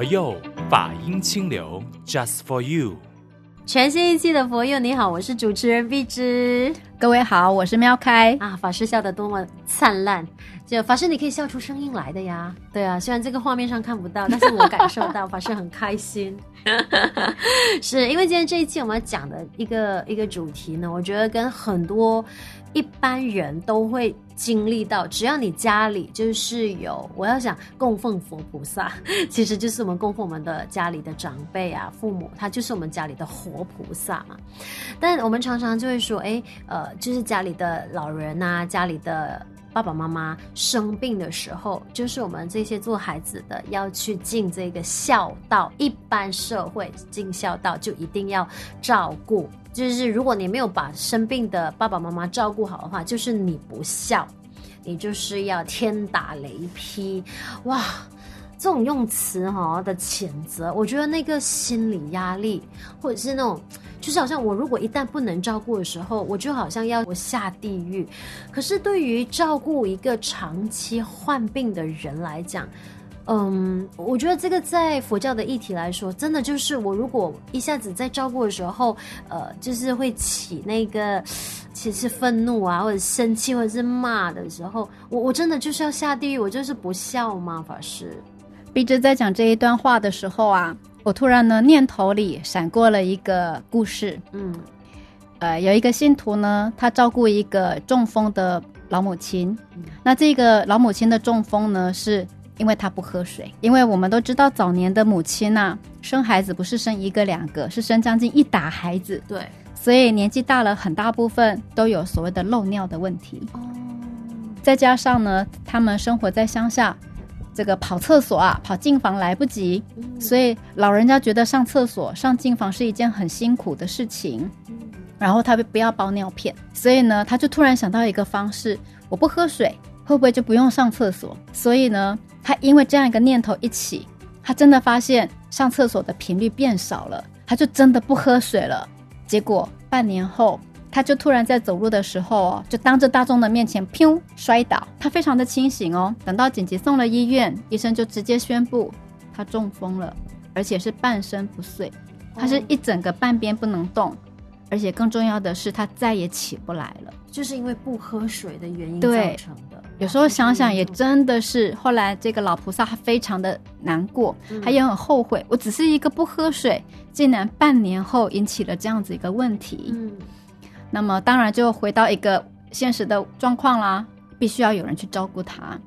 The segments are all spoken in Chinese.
佛佑法音清流，Just for you。全新一期的佛佑，你好，我是主持人碧芝。各位好，我是喵开啊。法师笑得多么灿烂，就法师你可以笑出声音来的呀。对啊，虽然这个画面上看不到，但是我感受到法师很开心。是因为今天这一期我们要讲的一个一个主题呢，我觉得跟很多一般人都会经历到，只要你家里就是有，我要想供奉佛菩萨，其实就是我们供奉我们的家里的长辈啊、父母，他就是我们家里的活菩萨嘛。但我们常常就会说，哎，呃。就是家里的老人、啊，家里的爸爸妈妈生病的时候，就是我们这些做孩子的要去尽这个孝道。一般社会尽孝道就一定要照顾，就是如果你没有把生病的爸爸妈妈照顾好的话，就是你不孝，你就是要天打雷劈。哇，这种用词哈的谴责，我觉得那个心理压力或者是那种。就是好像我如果一旦不能照顾的时候，我就好像要我下地狱。可是对于照顾一个长期患病的人来讲，嗯，我觉得这个在佛教的议题来说，真的就是我如果一下子在照顾的时候，呃，就是会起那个其实愤怒啊，或者生气，或者是骂的时候，我我真的就是要下地狱，我就是不孝吗？法师，碧芝在讲这一段话的时候啊。我突然呢，念头里闪过了一个故事。嗯，呃，有一个信徒呢，他照顾一个中风的老母亲。嗯，那这个老母亲的中风呢，是因为她不喝水。因为我们都知道，早年的母亲呐，生孩子不是生一个两个，是生将近一打孩子。对，所以年纪大了，很大部分都有所谓的漏尿的问题。哦，再加上呢，他们生活在乡下。这个跑厕所啊，跑进房来不及，所以老人家觉得上厕所、上进房是一件很辛苦的事情。然后他不要包尿片，所以呢，他就突然想到一个方式：我不喝水，会不会就不用上厕所？所以呢，他因为这样一个念头一起，他真的发现上厕所的频率变少了，他就真的不喝水了。结果半年后。他就突然在走路的时候哦，就当着大众的面前，砰，摔倒。他非常的清醒哦。等到紧急送了医院，医生就直接宣布他中风了，而且是半身不遂，他是一整个半边不能动，而且更重要的是他再也起不来了，就是因为不喝水的原因造成的。有时候想想也真的是，后来这个老菩萨他非常的难过，他也很后悔，我只是一个不喝水，竟然半年后引起了这样子一个问题。嗯。那么当然就回到一个现实的状况啦，必须要有人去照顾他。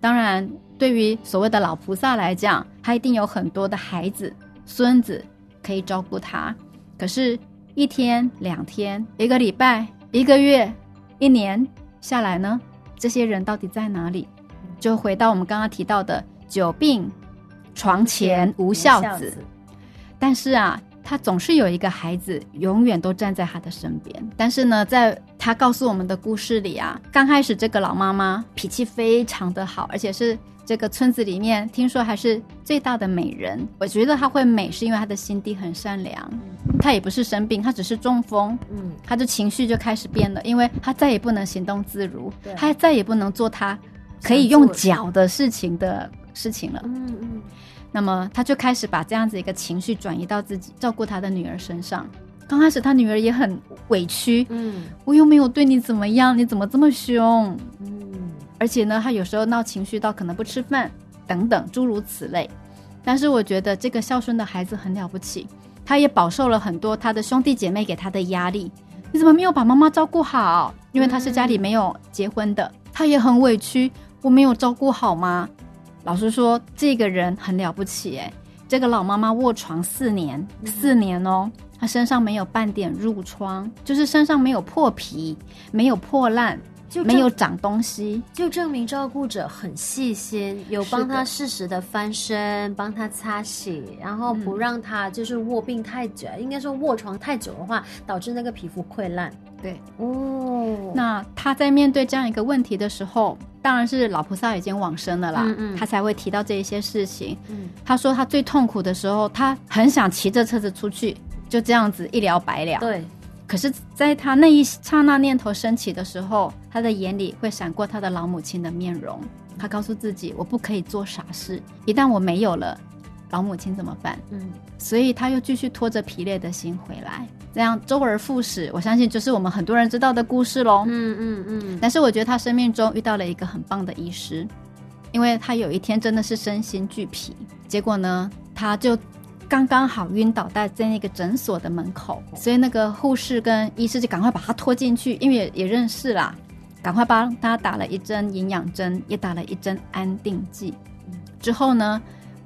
当然，对于所谓的老菩萨来讲，他一定有很多的孩子、孙子可以照顾他。可是，一天、两天、一个礼拜、一个月、一年下来呢，这些人到底在哪里？就回到我们刚刚提到的“久病床前无孝子”。但是啊。他总是有一个孩子，永远都站在他的身边。但是呢，在他告诉我们的故事里啊，刚开始这个老妈妈脾气非常的好，而且是这个村子里面听说还是最大的美人。我觉得她会美，是因为她的心地很善良。她也不是生病，她只是中风。嗯，她的情绪就开始变了，因为她再也不能行动自如，她再也不能做她可以用脚的事情的事情了。嗯嗯。那么他就开始把这样子一个情绪转移到自己照顾他的女儿身上。刚开始他女儿也很委屈，嗯，我又没有对你怎么样，你怎么这么凶？嗯，而且呢，他有时候闹情绪到可能不吃饭等等诸如此类。但是我觉得这个孝顺的孩子很了不起，他也饱受了很多他的兄弟姐妹给他的压力。你怎么没有把妈妈照顾好？因为他是家里没有结婚的，他也很委屈，我没有照顾好吗？老实说，这个人很了不起哎！这个老妈妈卧床四年，四年哦，她身上没有半点褥疮，就是身上没有破皮，没有破烂，就没有长东西，就证明照顾者很细心，有帮她适时的翻身，帮她擦洗，然后不让她就是卧病太久，嗯、应该说卧床太久的话，导致那个皮肤溃烂。对哦，那他在面对这样一个问题的时候，当然是老菩萨已经往生了啦，嗯嗯，他才会提到这一些事情。嗯，他说他最痛苦的时候，他很想骑着车子出去，就这样子一了百了。对，可是在他那一刹那念头升起的时候，他的眼里会闪过他的老母亲的面容。他告诉自己，我不可以做傻事，一旦我没有了，老母亲怎么办？嗯，所以他又继续拖着疲累的心回来，这样周而复始。我相信就是我们很多人知道的故事喽。嗯嗯嗯。但是我觉得他生命中遇到了一个很棒的医师，因为他有一天真的是身心俱疲，结果呢，他就。刚刚好晕倒在在那个诊所的门口，所以那个护士跟医师就赶快把他拖进去，因为也，也认识啦，赶快帮他打了一针营养针，也打了一针安定剂。之后呢，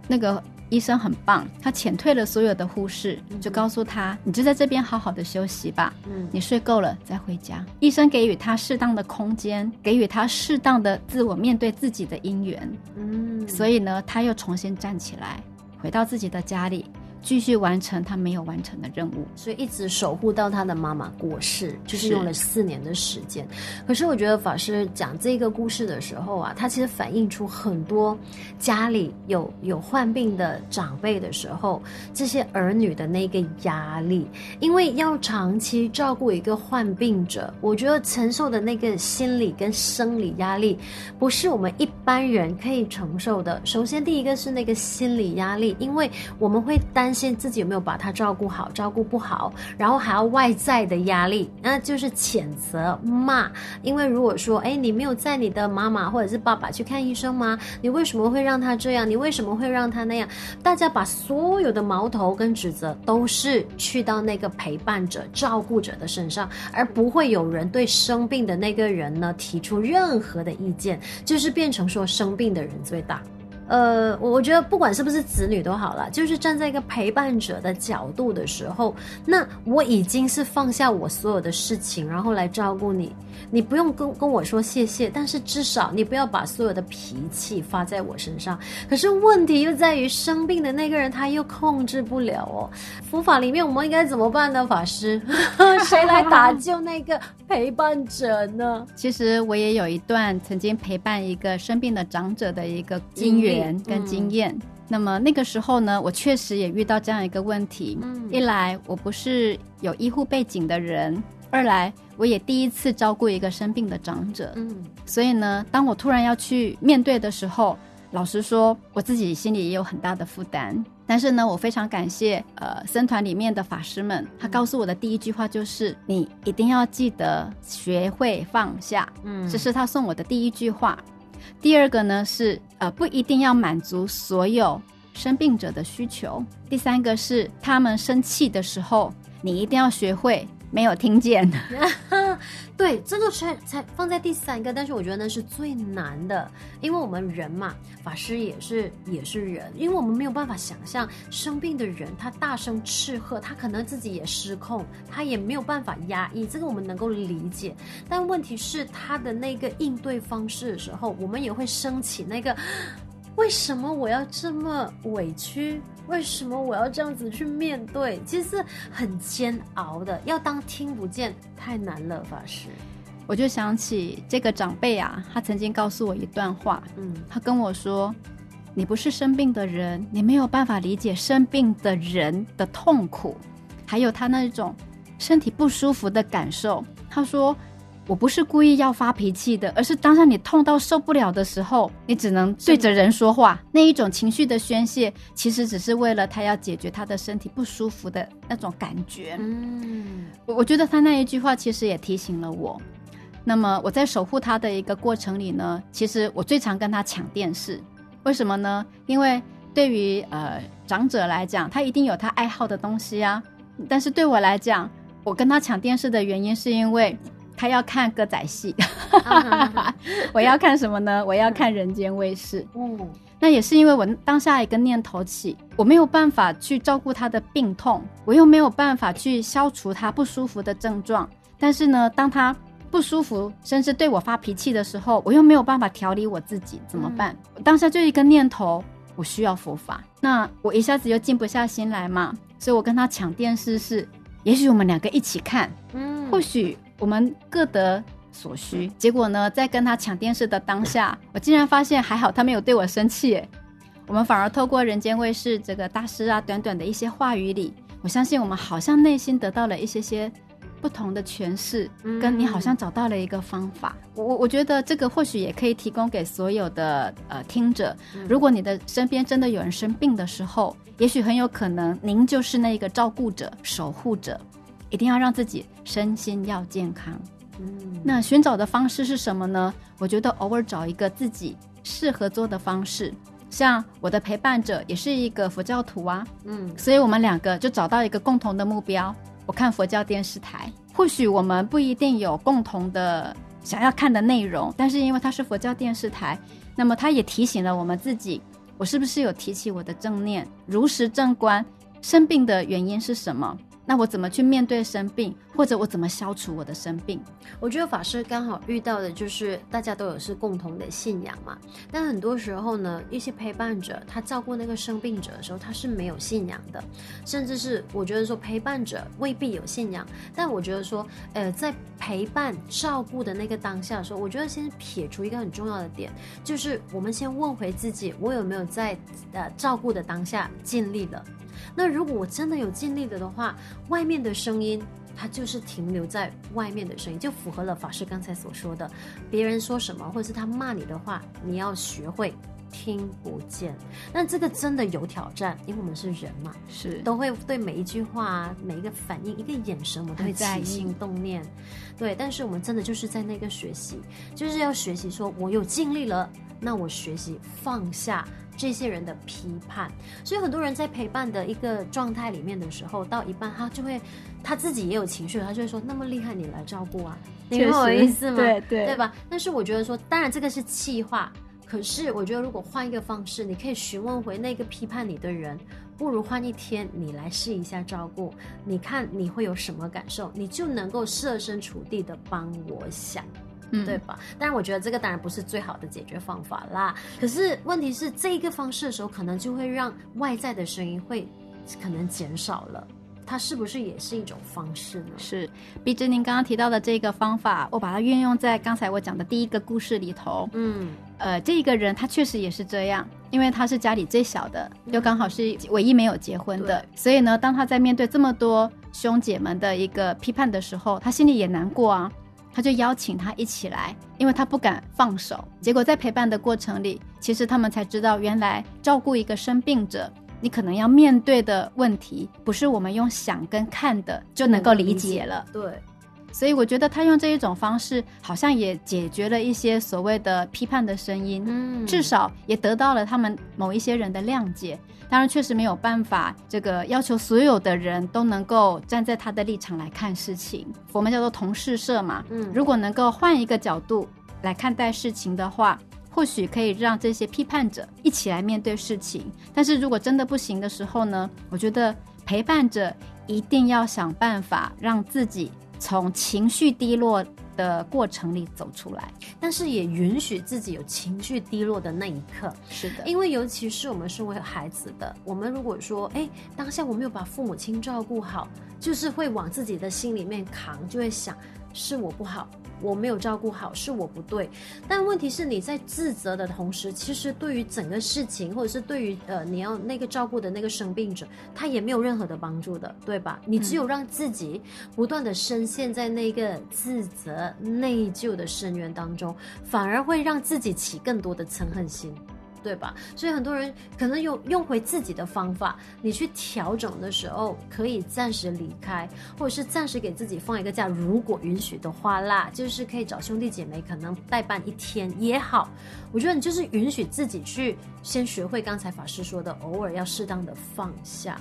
那个医生很棒，他遣退了所有的护士，就告诉他：“你就在这边好好的休息吧，嗯，你睡够了再回家。”医生给予他适当的空间，给予他适当的自我面对自己的因缘，嗯，所以呢，他又重新站起来。回到自己的家里，继续完成他没有完成的任务，所以一直守护到他的妈妈过世，就是用了四年的时间。可是我觉得法师讲这个故事的时候啊，他其实反映出很多家里有有患病的长辈的时候，这些儿女的那个压力，因为要长期照顾一个患病者，我觉得承受的那个心理跟生理压力，不是我们一般人可以承受的。首先，第一个是那个心理压力，因为我们会担现。自己有没有把他照顾好，照顾不好，然后还要外在的压力，那就是谴责骂。因为如果说，哎，你没有在你的妈妈或者是爸爸去看医生吗？你为什么会让他这样？你为什么会让他那样？大家把所有的矛头跟指责都是去到那个陪伴者、照顾者的身上，而不会有人对生病的那个人呢提出任何的意见，就是变成说生病的人最大。呃，我我觉得不管是不是子女都好了，就是站在一个陪伴者的角度的时候，那我已经是放下我所有的事情，然后来照顾你。你不用跟跟我说谢谢，但是至少你不要把所有的脾气发在我身上。可是问题又在于生病的那个人他又控制不了哦。佛法里面我们应该怎么办呢？法师，谁来打救那个陪伴者呢？其实我也有一段曾经陪伴一个生病的长者的一个经验跟经验。嗯、那么那个时候呢，我确实也遇到这样一个问题。嗯、一来我不是有医护背景的人。二来，我也第一次照顾一个生病的长者，嗯，所以呢，当我突然要去面对的时候，老实说，我自己心里也有很大的负担。但是呢，我非常感谢呃僧团里面的法师们，他告诉我的第一句话就是：你一定要记得学会放下，嗯，这是他送我的第一句话。第二个呢是呃不一定要满足所有生病者的需求。第三个是他们生气的时候，你一定要学会。没有听见，对，这个才才放在第三个，但是我觉得那是最难的，因为我们人嘛，法师也是也是人，因为我们没有办法想象生病的人他大声斥喝，他可能自己也失控，他也没有办法压抑，这个我们能够理解，但问题是他的那个应对方式的时候，我们也会升起那个。为什么我要这么委屈？为什么我要这样子去面对？其实很煎熬的，要当听不见太难了。法师，我就想起这个长辈啊，他曾经告诉我一段话，嗯，他跟我说：“你不是生病的人，你没有办法理解生病的人的痛苦，还有他那种身体不舒服的感受。”他说。我不是故意要发脾气的，而是当下你痛到受不了的时候，你只能对着人说话。那一种情绪的宣泄，其实只是为了他要解决他的身体不舒服的那种感觉。嗯，我我觉得他那一句话其实也提醒了我。那么我在守护他的一个过程里呢，其实我最常跟他抢电视。为什么呢？因为对于呃长者来讲，他一定有他爱好的东西啊。但是对我来讲，我跟他抢电视的原因是因为。他要看歌仔戏，我要看什么呢？我要看人间卫视。嗯，那也是因为我当下一个念头起，我没有办法去照顾他的病痛，我又没有办法去消除他不舒服的症状。但是呢，当他不舒服，甚至对我发脾气的时候，我又没有办法调理我自己，怎么办？嗯，当下就一个念头，我需要佛法。那我一下子又静不下心来嘛，所以我跟他抢电视是，也许我们两个一起看，嗯，或许。我们各得所需，结果呢，在跟他抢电视的当下，我竟然发现还好他没有对我生气，诶，我们反而透过人间卫视这个大师啊，短短的一些话语里，我相信我们好像内心得到了一些些不同的诠释，跟你好像找到了一个方法。我我我觉得这个或许也可以提供给所有的呃听者。如果你的身边真的有人生病的时候，也许很有可能您就是那个照顾者、守护者，一定要让自己身心要健康。嗯，那寻找的方式是什么呢？我觉得偶尔找一个自己适合做的方式。像我的陪伴者也是一个佛教徒啊，嗯，所以我们两个就找到一个共同的目标。我看佛教电视台，或许我们不一定有共同的想要看的内容，但是因为它是佛教电视台，那么它也提醒了我们自己，我是不是有提起我的正念，如实正观，生病的原因是什么？那我怎么去面对生病，或者我怎么消除我的生病？我觉得法师刚好遇到的就是大家都有是共同的信仰嘛。但很多时候呢，一些陪伴者他照顾那个生病者的时候，他是没有信仰的，甚至是我觉得说陪伴者未必有信仰。但我觉得说，呃，在陪伴照顾的那个当下的时候，我觉得先撇除一个很重要的点，就是我们先问回自己，我有没有在呃照顾的当下尽力了。那如果我真的有尽力了的话，外面的声音它就是停留在外面的声音，就符合了法师刚才所说的，别人说什么或者是他骂你的话，你要学会听不见。那这个真的有挑战，因为我们是人嘛，是都会对每一句话、每一个反应、一个眼神，我们都会起心动念。对，但是我们真的就是在那个学习，就是要学习说，我有尽力了，那我学习放下。这些人的批判，所以很多人在陪伴的一个状态里面的时候，到一半他就会他自己也有情绪，他就会说：“那么厉害，你来照顾啊？”你明白我意思吗？对对，对吧？但是我觉得说，当然这个是气话，可是我觉得如果换一个方式，你可以询问回那个批判你的人，不如换一天你来试一下照顾，你看你会有什么感受，你就能够设身处地的帮我想。嗯，对吧？但是，我觉得这个当然不是最好的解决方法啦。可是问题是，这一个方式的时候，可能就会让外在的声音会可能减少了。它是不是也是一种方式呢？是，毕竟您刚刚提到的这个方法，我把它运用在刚才我讲的第一个故事里头。嗯，呃，这一个人他确实也是这样，因为他是家里最小的，又刚好是唯一没有结婚的，嗯，所以呢，当他在面对这么多兄姐们的一个批判的时候，他心里也难过啊。他就邀请他一起来，因为他不敢放手。结果在陪伴的过程里，其实他们才知道，原来照顾一个生病者，你可能要面对的问题，不是我们用想跟看的就能够理解了。对，所以我觉得他用这一种方式，好像也解决了一些所谓的批判的声音，嗯，至少也得到了他们某一些人的谅解。当然，确实没有办法，这个要求所有的人都能够站在他的立场来看事情。我们叫做同事社嘛，嗯，如果能够换一个角度来看待事情的话，或许可以让这些批判者一起来面对事情。但是如果真的不行的时候呢，我觉得陪伴者一定要想办法让自己从情绪低落的过程里走出来，但是也允许自己有情绪低落的那一刻。是的，因为尤其是我们身为孩子的，我们如果说，哎，当下我没有把父母亲照顾好，就是会往自己的心里面扛，就会想是我不好。我没有照顾好，是我不对。但问题是，你在自责的同时，其实对于整个事情，或者是对于呃你要那个照顾的那个生病者，他也没有任何的帮助的，对吧？你只有让自己不断的深陷在那个自责、内疚的深渊当中，反而会让自己起更多的嗔恨心。对吧？所以很多人可能用用回自己的方法，你去调整的时候，可以暂时离开，或者是暂时给自己放一个假。如果允许的话啦，就是可以找兄弟姐妹，可能代办一天也好。我觉得你就是允许自己去先学会刚才法师说的，偶尔要适当的放下，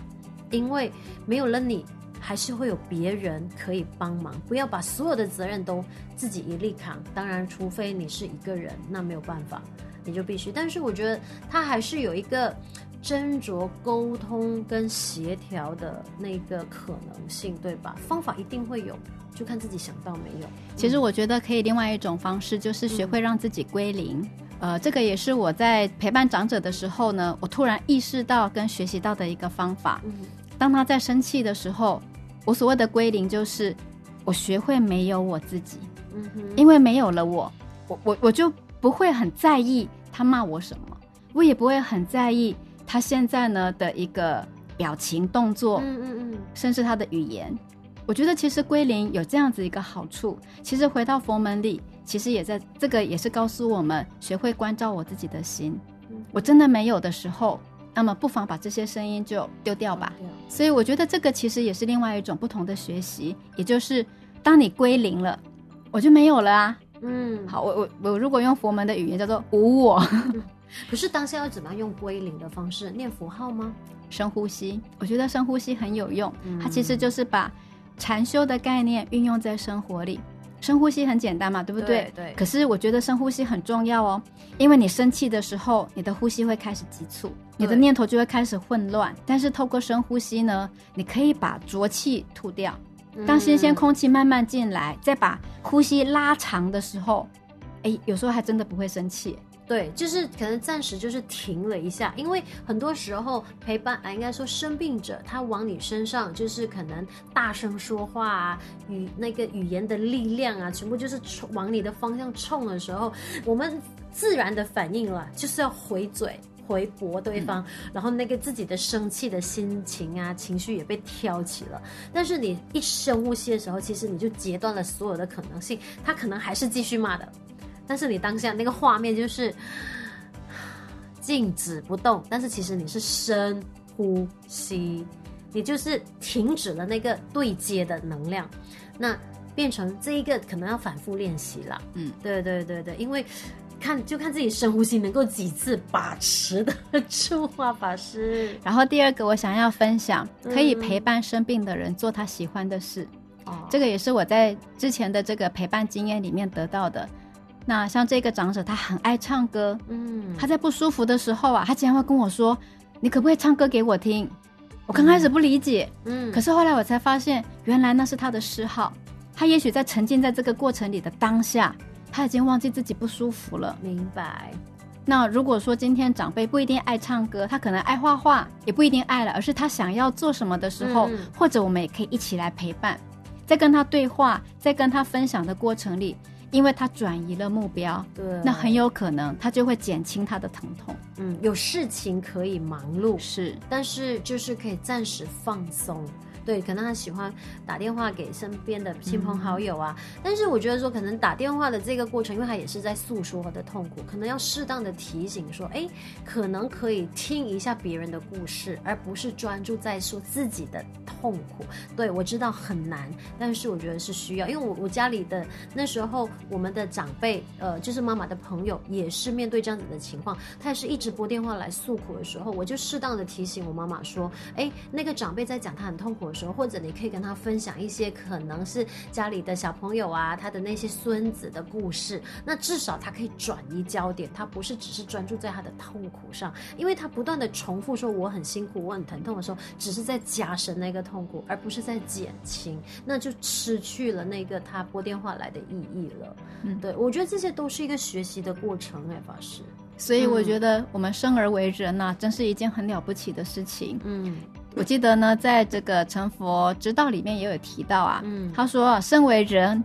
因为没有了你，还是会有别人可以帮忙。不要把所有的责任都自己一力扛。当然，除非你是一个人，那没有办法。你就必须，但是我觉得他还是有一个斟酌、沟通跟协调的那个可能性，对吧？方法一定会有，就看自己想到没有。其实我觉得可以另外一种方式，就是学会让自己归零。嗯、呃，这个也是我在陪伴长者的时候呢，我突然意识到跟学习到的一个方法。嗯、当他在生气的时候，我所谓的归零，就是我学会没有我自己。嗯哼，因为没有了我，我我我就。不会很在意他骂我什么，我也不会很在意他现在呢的一个表情动作，嗯嗯嗯，甚至他的语言，我觉得其实归零有这样子一个好处，其实回到佛门里，其实也在这个也是告诉我们，学会关照我自己的心。我真的没有的时候，那么不妨把这些声音就丢掉吧。所以我觉得这个其实也是另外一种不同的学习，也就是当你归零了，我就没有了啊。嗯，好，我我我如果用佛门的语言叫做无我。可是当下要怎么样用归零的方式？念符号吗？深呼吸，我觉得深呼吸很有用。嗯、它其实就是把禅修的概念运用在生活里。深呼吸很简单嘛，对不对？对。对，可是我觉得深呼吸很重要哦，因为你生气的时候，你的呼吸会开始急促，你的念头就会开始混乱。但是透过深呼吸呢，你可以把浊气吐掉。当新鲜空气慢慢进来，嗯、再把呼吸拉长的时候，哎，有时候还真的不会生气。对，就是可能暂时就是停了一下，因为很多时候陪伴啊，应该说生病者他往你身上就是可能大声说话啊，语那个语言的力量啊，全部就是冲往你的方向冲的时候，我们自然的反应了，就是要回嘴回驳对方，嗯、然后那个自己的生气的心情啊情绪也被挑起了。但是你一深呼吸的时候，其实你就截断了所有的可能性，他可能还是继续骂的。但是你当下那个画面就是静止不动，但是其实你是深呼吸，你就是停止了那个对接的能量，那变成这一个可能要反复练习了。嗯，对对对对，因为看就看自己深呼吸能够几次把持得住啊，法师。然后第二个我想要分享，可以陪伴生病的人做他喜欢的事。哦、嗯，这个也是我在之前的这个陪伴经验里面得到的。那像这个长者，他很爱唱歌，嗯，他在不舒服的时候啊，他竟然会跟我说：“你可不可以唱歌给我听？”我刚开始不理解，嗯，可是后来我才发现，原来那是他的嗜好。他也许在沉浸在这个过程里的当下，他已经忘记自己不舒服了。明白。那如果说今天长辈不一定爱唱歌，他可能爱画画，也不一定爱了，而是他想要做什么的时候，嗯，或者我们也可以一起来陪伴，在跟他对话，在跟他分享的过程里。因为他转移了目标，对，那很有可能他就会减轻他的疼痛。嗯，有事情可以忙碌，是，但是就是可以暂时放松。对，可能他喜欢打电话给身边的亲朋好友啊，嗯、但是我觉得说，可能打电话的这个过程，因为他也是在诉说他的痛苦，可能要适当的提醒说，哎，可能可以听一下别人的故事，而不是专注在说自己的痛苦。对，我知道很难，但是我觉得是需要，因为我我家里的那时候，我们的长辈，呃，就是妈妈的朋友，也是面对这样子的情况，他也是一直拨电话来诉苦的时候，我就适当的提醒我妈妈说，哎，那个长辈在讲他很痛苦或者你可以跟他分享一些可能是家里的小朋友啊，他的那些孙子的故事，那至少他可以转移焦点，他不是只是专注在他的痛苦上，因为他不断的重复说我很辛苦，我很疼痛的时候，只是在加深那个痛苦，而不是在减轻，那就失去了那个他拨电话来的意义了。嗯，对，我觉得这些都是一个学习的过程，哎，法师。所以我觉得我们生而为人呐、啊，真是一件很了不起的事情。嗯。我记得呢，在这个成佛之道里面也有提到啊，嗯，他说，身为人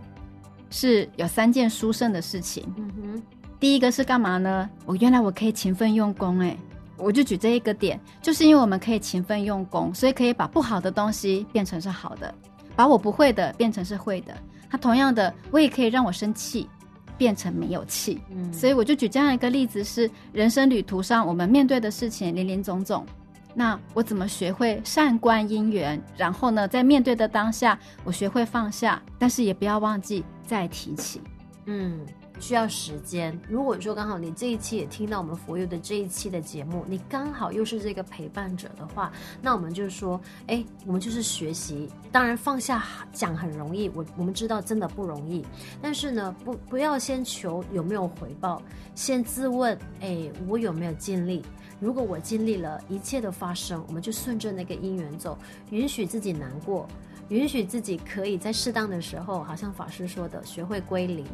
是有三件殊胜的事情。嗯哼，第一个是干嘛呢？我原来我可以勤奋用功，哎，我就举这一个点，就是因为我们可以勤奋用功，所以可以把不好的东西变成是好的，把我不会的变成是会的。他同样的，我也可以让我生气变成没有气。嗯，所以我就举这样一个例子，是人生旅途上我们面对的事情林林总总。那我怎么学会善观因缘？然后呢，在面对的当下，我学会放下，但是也不要忘记再提起。嗯，需要时间。如果说刚好你这一期也听到我们佛友的这一期的节目，你刚好又是这个陪伴者的话，那我们就说，哎，我们就是学习。当然放下讲很容易，我我们知道真的不容易。但是呢，不不要先求有没有回报，先自问，哎，我有没有尽力？如果我经历了一切的发生，我们就顺着那个因缘走，允许自己难过，允许自己可以在适当的时候，好像法师说的，学会归零，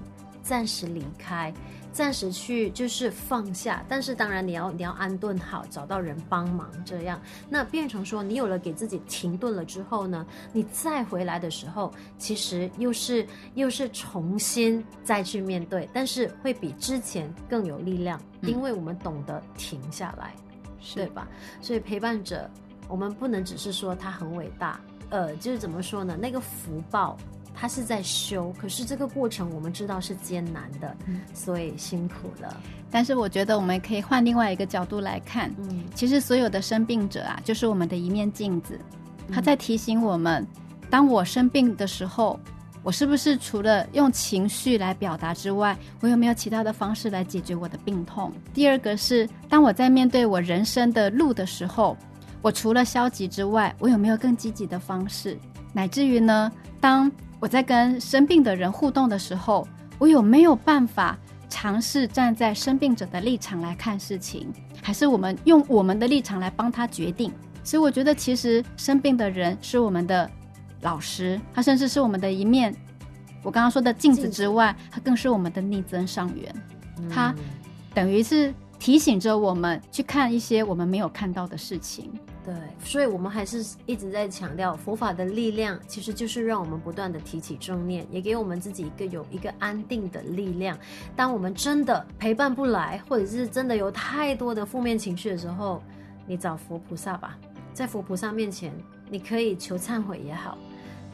暂时离开。暂时去就是放下，但是当然你要你要安顿好，找到人帮忙，这样那变成说你有了给自己停顿了之后呢，你再回来的时候，其实又是又是重新再去面对，但是会比之前更有力量，因为我们懂得停下来，嗯、对吧？所以陪伴者，我们不能只是说他很伟大。呃，就是怎么说呢？那个福报。他是在修，可是这个过程我们知道是艰难的，嗯、所以辛苦了。但是我觉得我们可以换另外一个角度来看，嗯，其实所有的生病者啊，就是我们的一面镜子，他在提醒我们，嗯、当我生病的时候，我是不是除了用情绪来表达之外，我有没有其他的方式来解决我的病痛？第二个是，当我在面对我人生的路的时候，我除了消极之外，我有没有更积极的方式？乃至于呢，当我在跟生病的人互动的时候，我有没有办法尝试站在生病者的立场来看事情，还是我们用我们的立场来帮他决定？所以我觉得，其实生病的人是我们的老师，他甚至是我们的一面。我刚刚说的镜子之外，他更是我们的逆增上缘。他等于是提醒着我们去看一些我们没有看到的事情。对，所以我们还是一直在强调佛法的力量，其实就是让我们不断的提起正念，也给我们自己一个有一个安定的力量。当我们真的陪伴不来，或者是真的有太多的负面情绪的时候，你找佛菩萨吧，在佛菩萨面前，你可以求忏悔也好，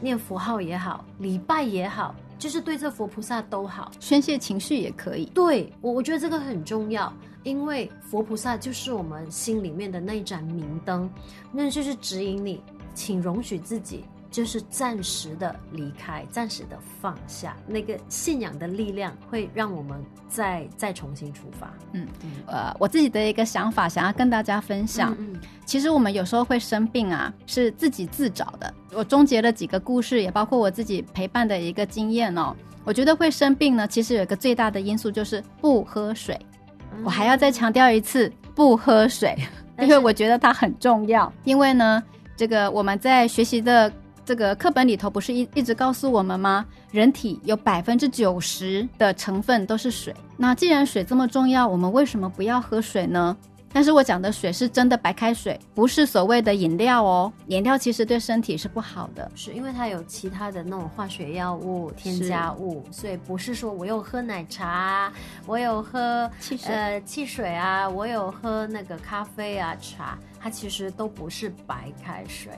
念佛号也好，礼拜也好，就是对这佛菩萨都好，宣泄情绪也可以。对，我我觉得这个很重要。因为佛菩萨就是我们心里面的那一盏明灯，那就是指引你，请容许自己就是暂时的离开，暂时的放下。那个信仰的力量会让我们再再重新出发。嗯，呃，我自己的一个想法，想要跟大家分享。嗯，其实我们有时候会生病啊，是自己自找的。我终结了几个故事，也包括我自己陪伴的一个经验哦。我觉得会生病呢，其实有一个最大的因素就是不喝水。我还要再强调一次，不喝水，因为我觉得它很重要。因为呢，这个我们在学习的这个课本里头，不是一一直告诉我们吗？人体有百分之九十的成分都是水。那既然水这么重要，我们为什么不要喝水呢？但是我讲的水是真的白开水，不是所谓的饮料哦。饮料其实对身体是不好的，是因为它有其他的那种化学药物、添加物，所以不是说我有喝奶茶，我有喝汽水呃汽水啊，我有喝那个咖啡啊茶，它其实都不是白开水、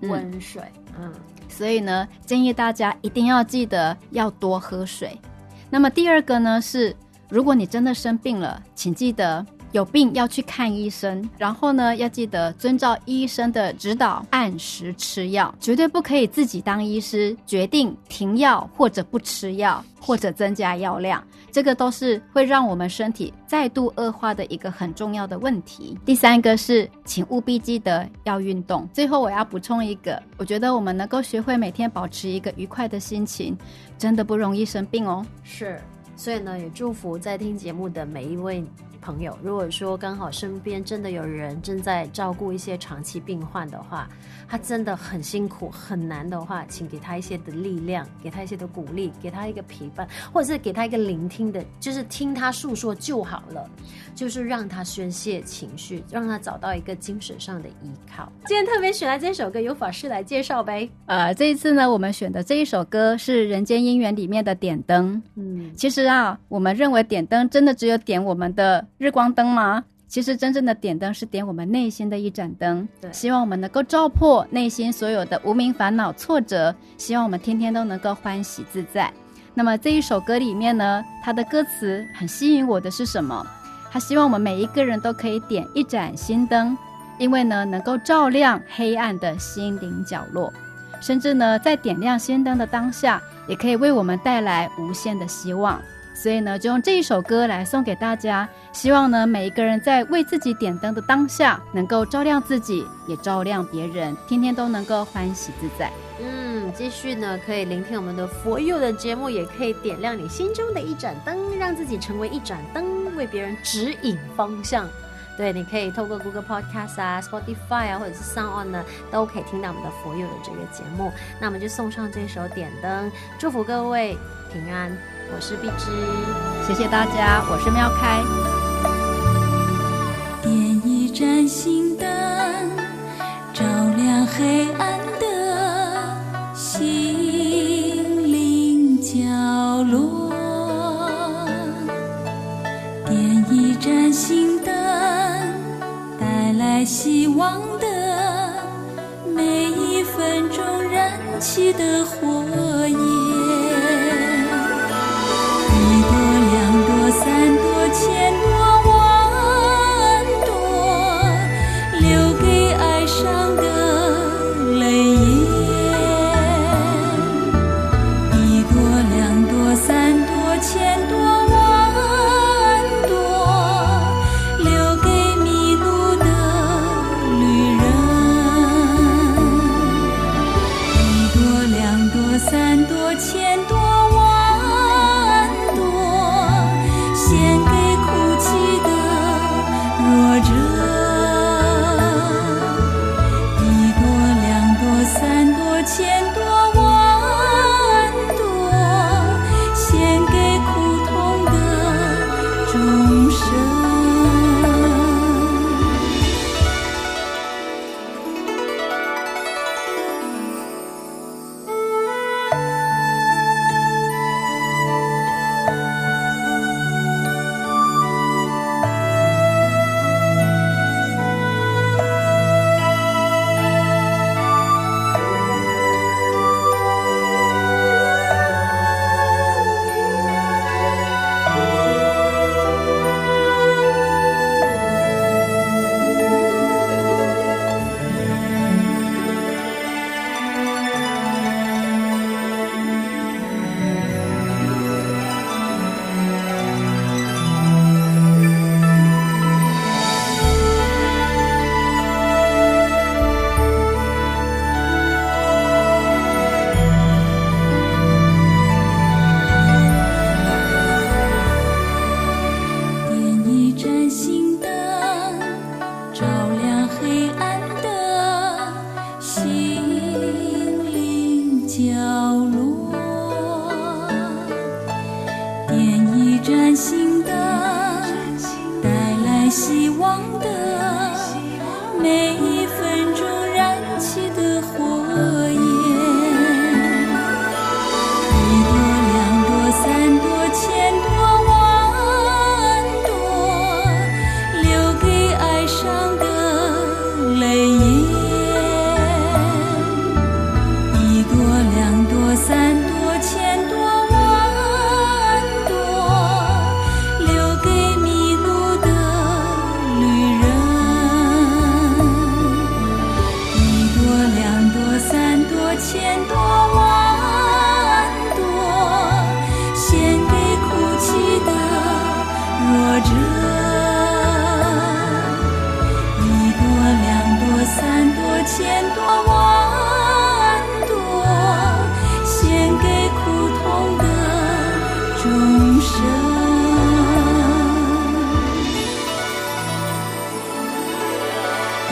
温水。嗯，嗯，所以呢，建议大家一定要记得要多喝水。那么第二个呢是，如果你真的生病了，请记得。有病要去看医生，然后呢，要记得遵照医生的指导，按时吃药，绝对不可以自己当医师决定停药或者不吃药，或者增加药量，这个都是会让我们身体再度恶化的一个很重要的问题。第三个是，请务必记得要运动。最后我要补充一个，我觉得我们能够学会每天保持一个愉快的心情，真的不容易生病哦。是，所以呢，也祝福在听节目的每一位。朋友，如果说刚好身边真的有人正在照顾一些长期病患的话，他真的很辛苦很难的话，请给他一些的力量，给他一些的鼓励，给他一个陪伴，或者是给他一个聆听的，就是听他诉说就好了，就是让他宣泄情绪，让他找到一个精神上的依靠。今天特别选来这首歌，由法师来介绍呗。呃，这一次呢，我们选的这一首歌是《人间姻缘》里面的点灯。嗯，其实啊，我们认为点灯真的只有点我们的。日光灯吗？其实真正的点灯是点我们内心的一盏灯，对，希望我们能够照破内心所有的无名烦恼挫折，希望我们天天都能够欢喜自在。那么这一首歌里面呢，它的歌词很吸引我的是什么？他希望我们每一个人都可以点一盏心灯，因为呢，能够照亮黑暗的心灵角落，甚至呢，在点亮心灯的当下，也可以为我们带来无限的希望。所以呢，就用这一首歌来送给大家。希望呢，每一个人在为自己点灯的当下，能够照亮自己，也照亮别人，天天都能够欢喜自在。嗯，继续呢，可以聆听我们的佛佑的节目，也可以点亮你心中的一盏灯，让自己成为一盏灯，为别人指引方向。对，你可以透过 Google Podcast 啊、Spotify 啊，或者是 Sound On 呢，都可以听到我们的佛佑的这个节目。那我们就送上这首点灯，祝福各位平安。我是碧芝，谢谢大家。我是妙开，点一盏心灯，照亮黑暗的心灵角落。点一盏心灯，带来希望的每一分。钟燃起的火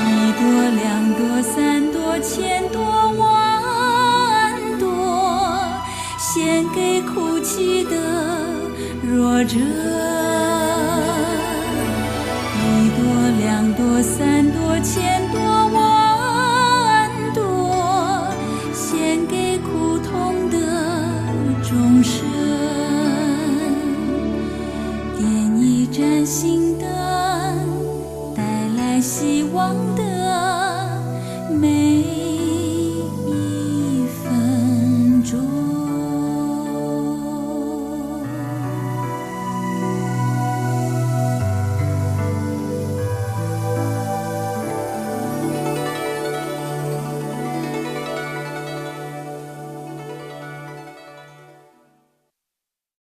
一朵两朵三朵千朵万朵献给哭泣的弱者一朵两朵三朵千朵万朵献给苦痛的众生点一盏心灯带来希望。